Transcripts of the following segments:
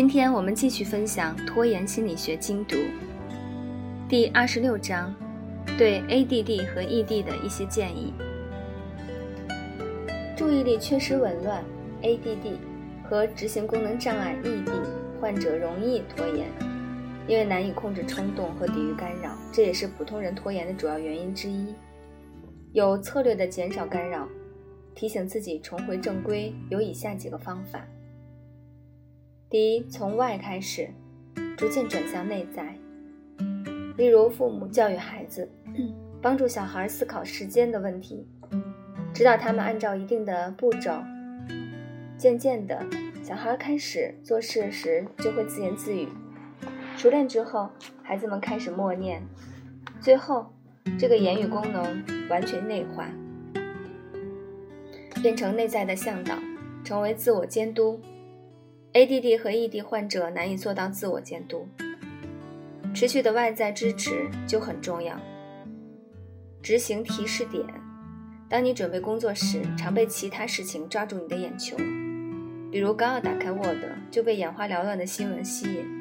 今天我们继续分享拖延心理学精读，第二十六章，对 ADD 和 ED 的一些建议。注意力缺失紊乱 （ADD） 和执行功能障碍 （ED） 患者容易拖延，因为难以控制冲动和抵御干扰，这也是普通人拖延的主要原因之一。有策略的减少干扰，提醒自己重回正规，有以下几个方法。第一，从外开始，逐渐转向内在。例如，父母教育孩子，帮助小孩思考时间的问题，指导他们按照一定的步骤。渐渐的，小孩开始做事时就会自言自语，熟练之后，孩子们开始默念，最后，这个言语功能完全内化，变成内在的向导，成为自我监督。ADD 和 ED 患者难以做到自我监督，持续的外在支持就很重要。执行提示点：当你准备工作时，常被其他事情抓住你的眼球，比如刚要打开 Word，就被眼花缭乱的新闻吸引。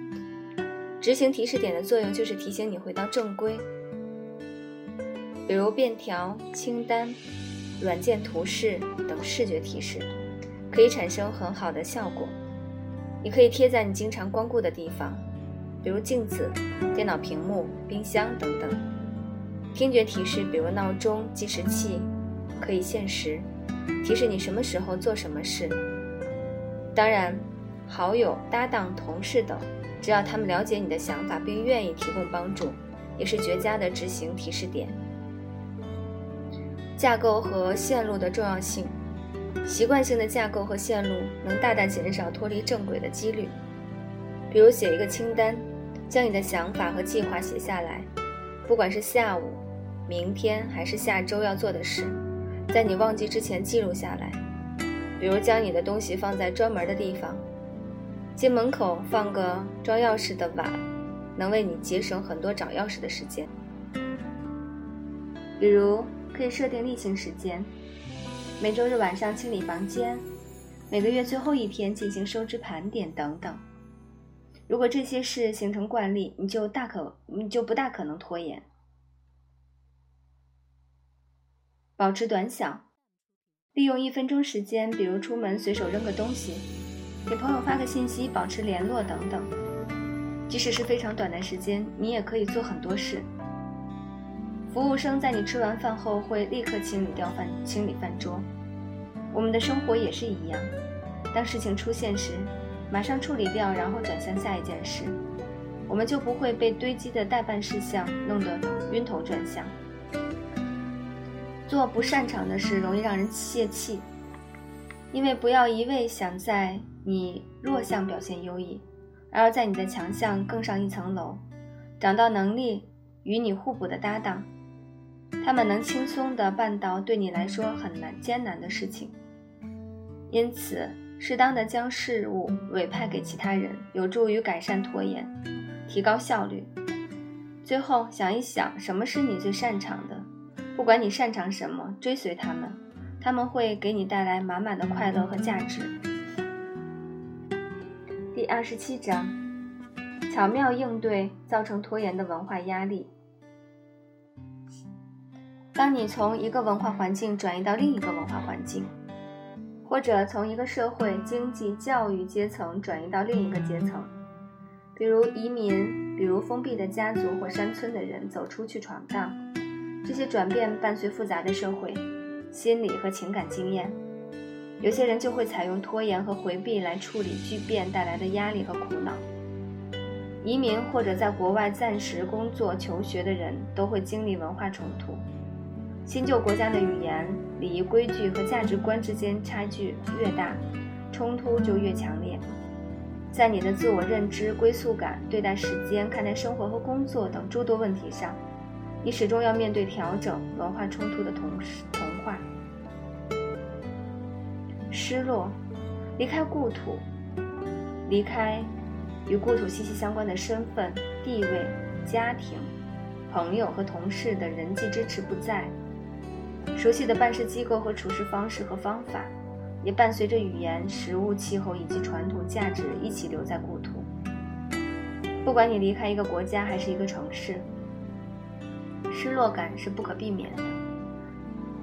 执行提示点的作用就是提醒你回到正规，比如便条、清单、软件图示等视觉提示，可以产生很好的效果。你可以贴在你经常光顾的地方，比如镜子、电脑屏幕、冰箱等等。听觉提示，比如闹钟、计时器，可以限时，提示你什么时候做什么事。当然，好友、搭档、同事等，只要他们了解你的想法并愿意提供帮助，也是绝佳的执行提示点。架构和线路的重要性。习惯性的架构和线路能大大减少脱离正轨的几率。比如写一个清单，将你的想法和计划写下来，不管是下午、明天还是下周要做的事，在你忘记之前记录下来。比如将你的东西放在专门的地方，进门口放个装钥匙的碗，能为你节省很多找钥匙的时间。比如可以设定例行时间。每周日晚上清理房间，每个月最后一天进行收支盘点等等。如果这些事形成惯例，你就大可你就不大可能拖延。保持短小，利用一分钟时间，比如出门随手扔个东西，给朋友发个信息，保持联络等等。即使是非常短的时间，你也可以做很多事。服务生在你吃完饭后会立刻清理掉饭清理饭桌。我们的生活也是一样，当事情出现时，马上处理掉，然后转向下一件事，我们就不会被堆积的待办事项弄得晕头转向。做不擅长的事容易让人泄气，因为不要一味想在你弱项表现优异，而要在你的强项更上一层楼，找到能力与你互补的搭档。他们能轻松地办到对你来说很难艰难的事情，因此适当的将事物委派给其他人，有助于改善拖延，提高效率。最后想一想，什么是你最擅长的？不管你擅长什么，追随他们，他们会给你带来满满的快乐和价值。第二十七章：巧妙应对造成拖延的文化压力。当你从一个文化环境转移到另一个文化环境，或者从一个社会、经济、教育阶层转移到另一个阶层，比如移民，比如封闭的家族或山村的人走出去闯荡，这些转变伴随复杂的社会、心理和情感经验。有些人就会采用拖延和回避来处理巨变带来的压力和苦恼。移民或者在国外暂时工作、求学的人都会经历文化冲突。新旧国家的语言、礼仪规矩和价值观之间差距越大，冲突就越强烈。在你的自我认知、归宿感、对待时间、看待生活和工作等诸多问题上，你始终要面对调整文化冲突的同时同化。失落，离开故土，离开与故土息息相关的身份、地位、家庭、朋友和同事的人际支持不在。熟悉的办事机构和处事方式和方法，也伴随着语言、食物、气候以及传统价值一起留在故土。不管你离开一个国家还是一个城市，失落感是不可避免的。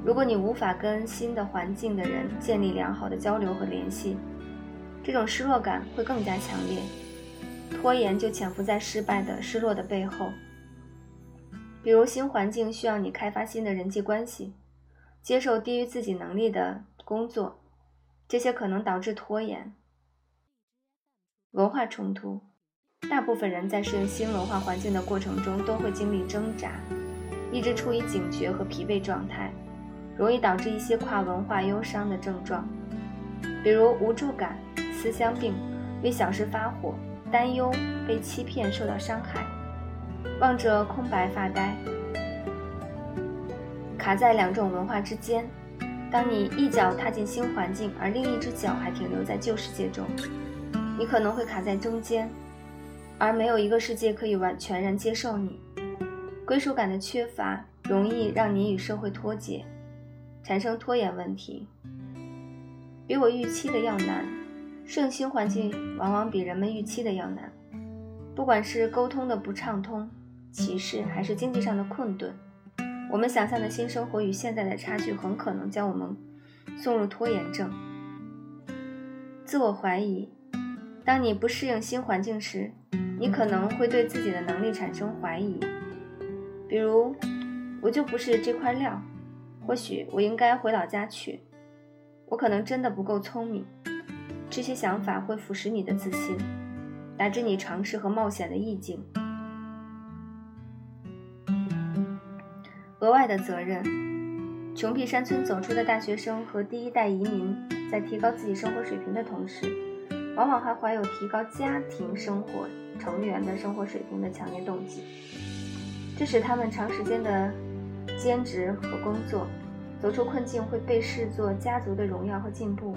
如果你无法跟新的环境的人建立良好的交流和联系，这种失落感会更加强烈。拖延就潜伏在失败的、失落的背后。比如，新环境需要你开发新的人际关系，接受低于自己能力的工作，这些可能导致拖延。文化冲突，大部分人在适应新文化环境的过程中都会经历挣扎，一直处于警觉和疲惫状态，容易导致一些跨文化忧伤的症状，比如无助感、思乡病、为小事发火、担忧、被欺骗、受到伤害。望着空白发呆，卡在两种文化之间。当你一脚踏进新环境，而另一只脚还停留在旧世界中，你可能会卡在中间，而没有一个世界可以完全然接受你。归属感的缺乏容易让你与社会脱节，产生拖延问题。比我预期的要难，适应新环境往往比人们预期的要难。不管是沟通的不畅通。歧视还是经济上的困顿，我们想象的新生活与现在的差距很可能将我们送入拖延症。自我怀疑，当你不适应新环境时，你可能会对自己的能力产生怀疑，比如我就不是这块料，或许我应该回老家去，我可能真的不够聪明。这些想法会腐蚀你的自信，导致你尝试和冒险的意境。额外的责任，穷僻山村走出的大学生和第一代移民，在提高自己生活水平的同时，往往还怀有提高家庭生活成员的生活水平的强烈动机。这使他们长时间的兼职和工作，走出困境会被视作家族的荣耀和进步。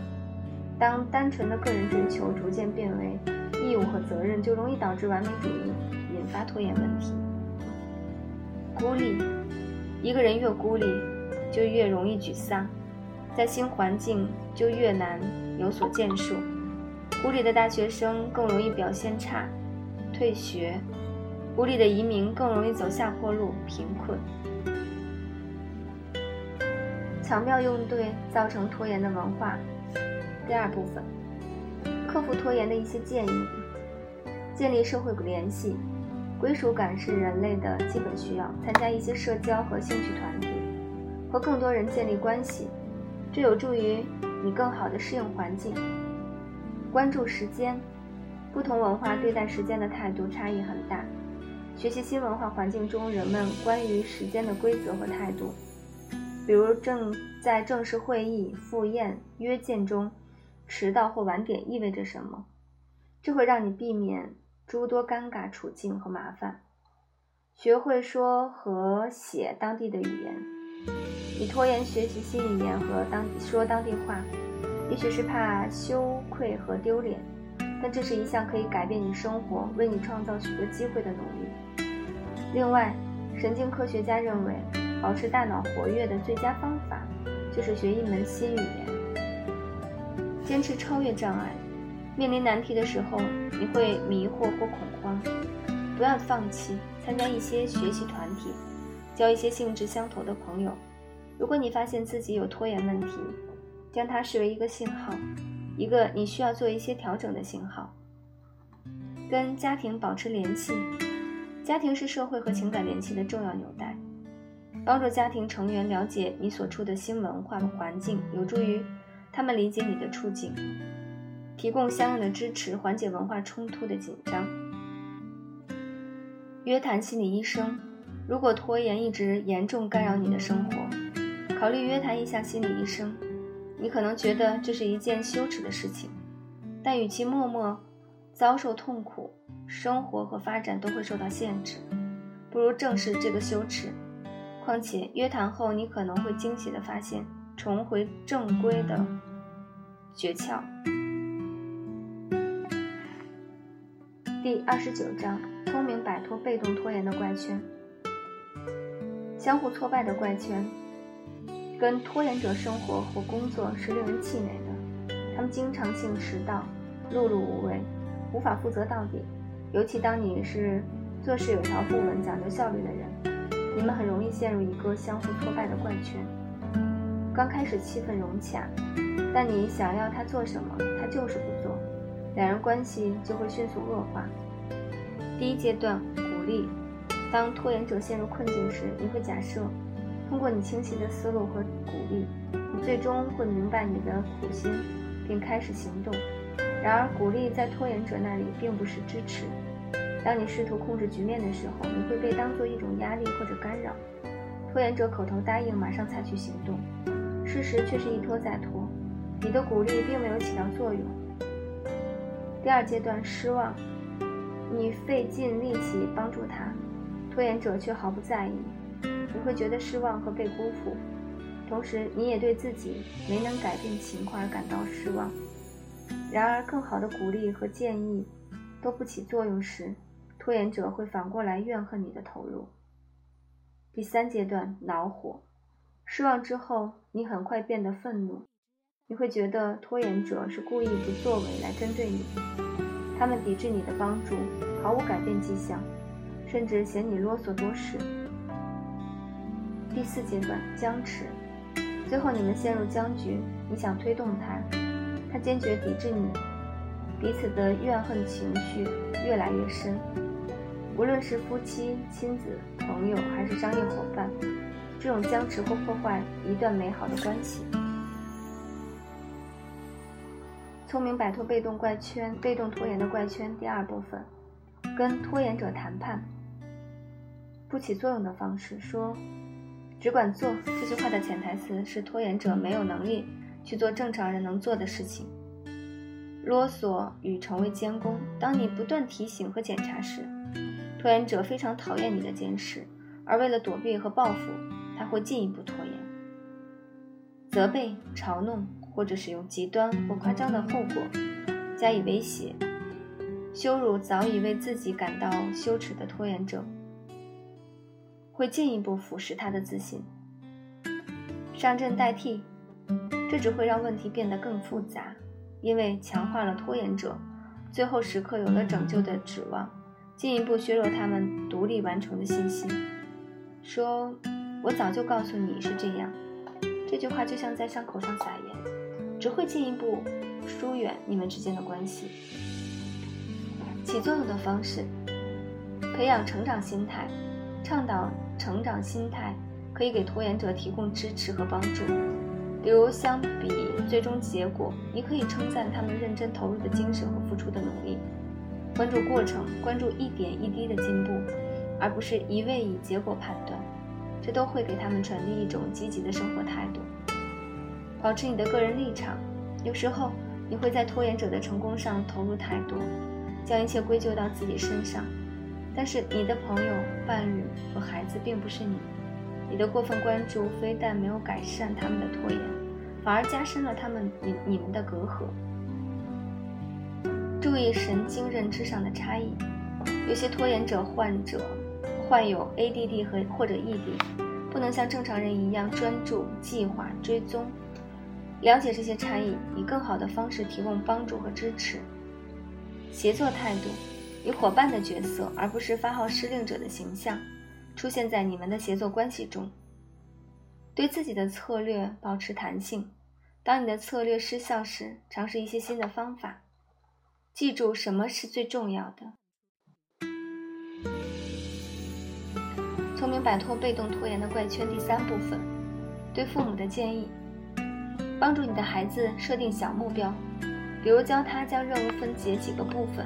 当单纯的个人追求逐渐变为义务和责任，就容易导致完美主义，引发拖延问题。孤立。一个人越孤立，就越容易沮丧，在新环境就越难有所建树。孤立的大学生更容易表现差、退学；孤立的移民更容易走下坡路、贫困。巧妙用对造成拖延的文化。第二部分，克服拖延的一些建议：建立社会联系。归属感是人类的基本需要。参加一些社交和兴趣团体，和更多人建立关系，这有助于你更好地适应环境。关注时间，不同文化对待时间的态度差异很大。学习新文化环境中人们关于时间的规则和态度，比如正在正式会议、赴宴、约见中，迟到或晚点意味着什么，这会让你避免。诸多尴尬处境和麻烦，学会说和写当地的语言。你拖延学习新语言和当说当地话，也许是怕羞愧和丢脸，但这是一项可以改变你生活、为你创造许多机会的努力。另外，神经科学家认为，保持大脑活跃的最佳方法就是学一门新语言。坚持超越障碍。面临难题的时候，你会迷惑或恐慌，不要放弃，参加一些学习团体，交一些兴致相投的朋友。如果你发现自己有拖延问题，将它视为一个信号，一个你需要做一些调整的信号。跟家庭保持联系，家庭是社会和情感联系的重要纽带。帮助家庭成员了解你所处的新文化环境，有助于他们理解你的处境。提供相应的支持，缓解文化冲突的紧张。约谈心理医生，如果拖延一直严重干扰你的生活，考虑约谈一下心理医生。你可能觉得这是一件羞耻的事情，但与其默默遭受痛苦，生活和发展都会受到限制，不如正视这个羞耻。况且约谈后，你可能会惊喜地发现重回正规的诀窍。第二十九章：聪明摆脱被动拖延的怪圈。相互挫败的怪圈，跟拖延者生活或工作是令人气馁的。他们经常性迟到，碌碌无为，无法负责到底。尤其当你是做事有条不紊、讲究效率的人，你们很容易陷入一个相互挫败的怪圈。刚开始气氛融洽，但你想要他做什么，他就是不，两人关系就会迅速恶化。第一阶段鼓励，当拖延者陷入困境时，你会假设，通过你清晰的思路和鼓励，你最终会明白你的苦心，并开始行动。然而，鼓励在拖延者那里并不是支持。当你试图控制局面的时候，你会被当作一种压力或者干扰。拖延者口头答应马上采取行动，事实却是一拖再拖。你的鼓励并没有起到作用。第二阶段失望，你费尽力气帮助他，拖延者却毫不在意，你会觉得失望和被辜负，同时你也对自己没能改变情况而感到失望。然而，更好的鼓励和建议都不起作用时，拖延者会反过来怨恨你的投入。第三阶段恼火，失望之后，你很快变得愤怒，你会觉得拖延者是故意不作为来针对你，他们抵制你的帮助，毫无改变迹象，甚至嫌你啰嗦多事。第四阶段僵持，最后你们陷入僵局，你想推动他。他坚决抵制你，彼此的怨恨情绪越来越深。无论是夫妻、亲子、朋友，还是商业伙伴，这种僵持会破坏一段美好的关系。聪明摆脱被动怪圈、被动拖延的怪圈。第二部分，跟拖延者谈判。不起作用的方式说：“只管做。”这句话的潜台词是拖延者没有能力。去做正常人能做的事情。啰嗦与成为监工。当你不断提醒和检查时，拖延者非常讨厌你的监视，而为了躲避和报复，他会进一步拖延。责备、嘲弄或者使用极端或夸张的后果加以威胁、羞辱早已为自己感到羞耻的拖延者，会进一步腐蚀他的自信。上阵代替。这只会让问题变得更复杂，因为强化了拖延者最后时刻有了拯救的指望，进一步削弱他们独立完成的信心。说：“我早就告诉你是这样。”这句话就像在伤口上撒盐，只会进一步疏远你们之间的关系。起作用的方式：培养成长心态，倡导成长心态，可以给拖延者提供支持和帮助。比如，相比最终结果，你可以称赞他们认真投入的精神和付出的努力，关注过程，关注一点一滴的进步，而不是一味以结果判断。这都会给他们传递一种积极的生活态度。保持你的个人立场。有时候，你会在拖延者的成功上投入太多，将一切归咎到自己身上。但是，你的朋友、伴侣和孩子并不是你。你的过分关注非但没有改善他们的拖延，反而加深了他们你你们的隔阂。注意神经认知上的差异，有些拖延者患者患有 ADD 和或者 ED，不能像正常人一样专注、计划、追踪。了解这些差异，以更好的方式提供帮助和支持。协作态度，以伙伴的角色，而不是发号施令者的形象。出现在你们的协作关系中。对自己的策略保持弹性。当你的策略失效时，尝试一些新的方法。记住什么是最重要的。聪明摆脱被动拖延的怪圈第三部分：对父母的建议。帮助你的孩子设定小目标，比如教他将任务分解几个部分，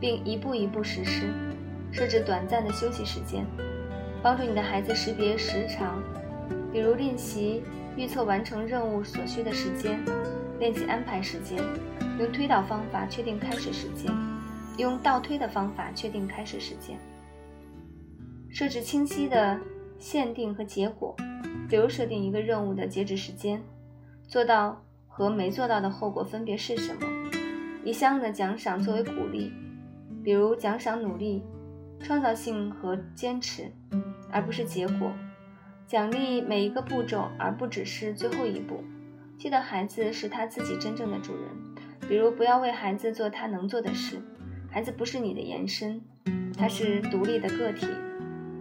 并一步一步实施。设置短暂的休息时间。帮助你的孩子识别时长，比如练习预测完成任务所需的时间，练习安排时间，用推导方法确定开始时间，用倒推的方法确定开始时间。设置清晰的限定和结果，比如设定一个任务的截止时间，做到和没做到的后果分别是什么，以相应的奖赏作为鼓励，比如奖赏努力、创造性和坚持。而不是结果，奖励每一个步骤，而不只是最后一步。记得孩子是他自己真正的主人，比如不要为孩子做他能做的事，孩子不是你的延伸，他是独立的个体。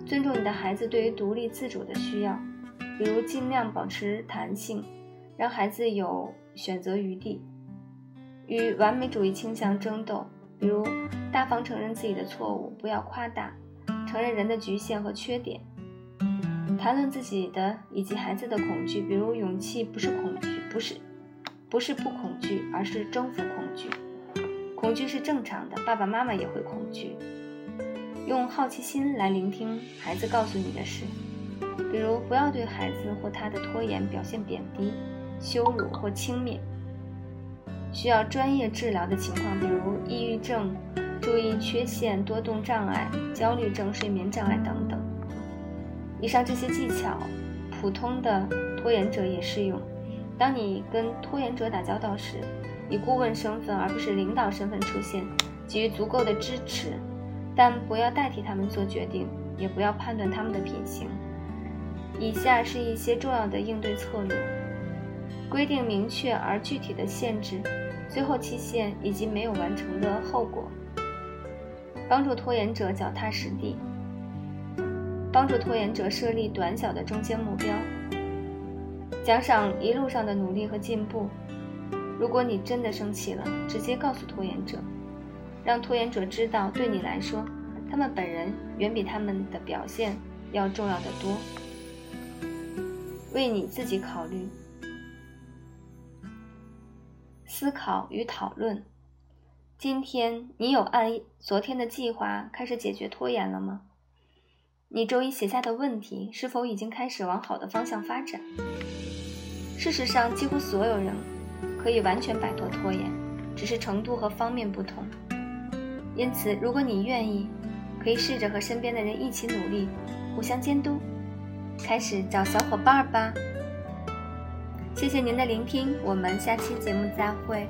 尊重你的孩子对于独立自主的需要，比如尽量保持弹性，让孩子有选择余地。与完美主义倾向争斗，比如大方承认自己的错误，不要夸大，承认人的局限和缺点。谈论自己的以及孩子的恐惧，比如勇气不是恐惧，不是，不是不恐惧，而是征服恐惧。恐惧是正常的，爸爸妈妈也会恐惧。用好奇心来聆听孩子告诉你的事，比如不要对孩子或他的拖延表现贬低、羞辱或轻蔑。需要专业治疗的情况，比如抑郁症、注意缺陷、多动障碍、焦虑症、睡眠障碍等等。以上这些技巧，普通的拖延者也适用。当你跟拖延者打交道时，以顾问身份而不是领导身份出现，给予足够的支持，但不要代替他们做决定，也不要判断他们的品行。以下是一些重要的应对策略：规定明确而具体的限制、最后期限以及没有完成的后果，帮助拖延者脚踏实地。帮助拖延者设立短小的中间目标，奖赏一路上的努力和进步。如果你真的生气了，直接告诉拖延者，让拖延者知道，对你来说，他们本人远比他们的表现要重要的多。为你自己考虑，思考与讨论。今天你有按昨天的计划开始解决拖延了吗？你周一写下的问题是否已经开始往好的方向发展？事实上，几乎所有人可以完全摆脱拖延，只是程度和方面不同。因此，如果你愿意，可以试着和身边的人一起努力，互相监督，开始找小伙伴吧。谢谢您的聆听，我们下期节目再会。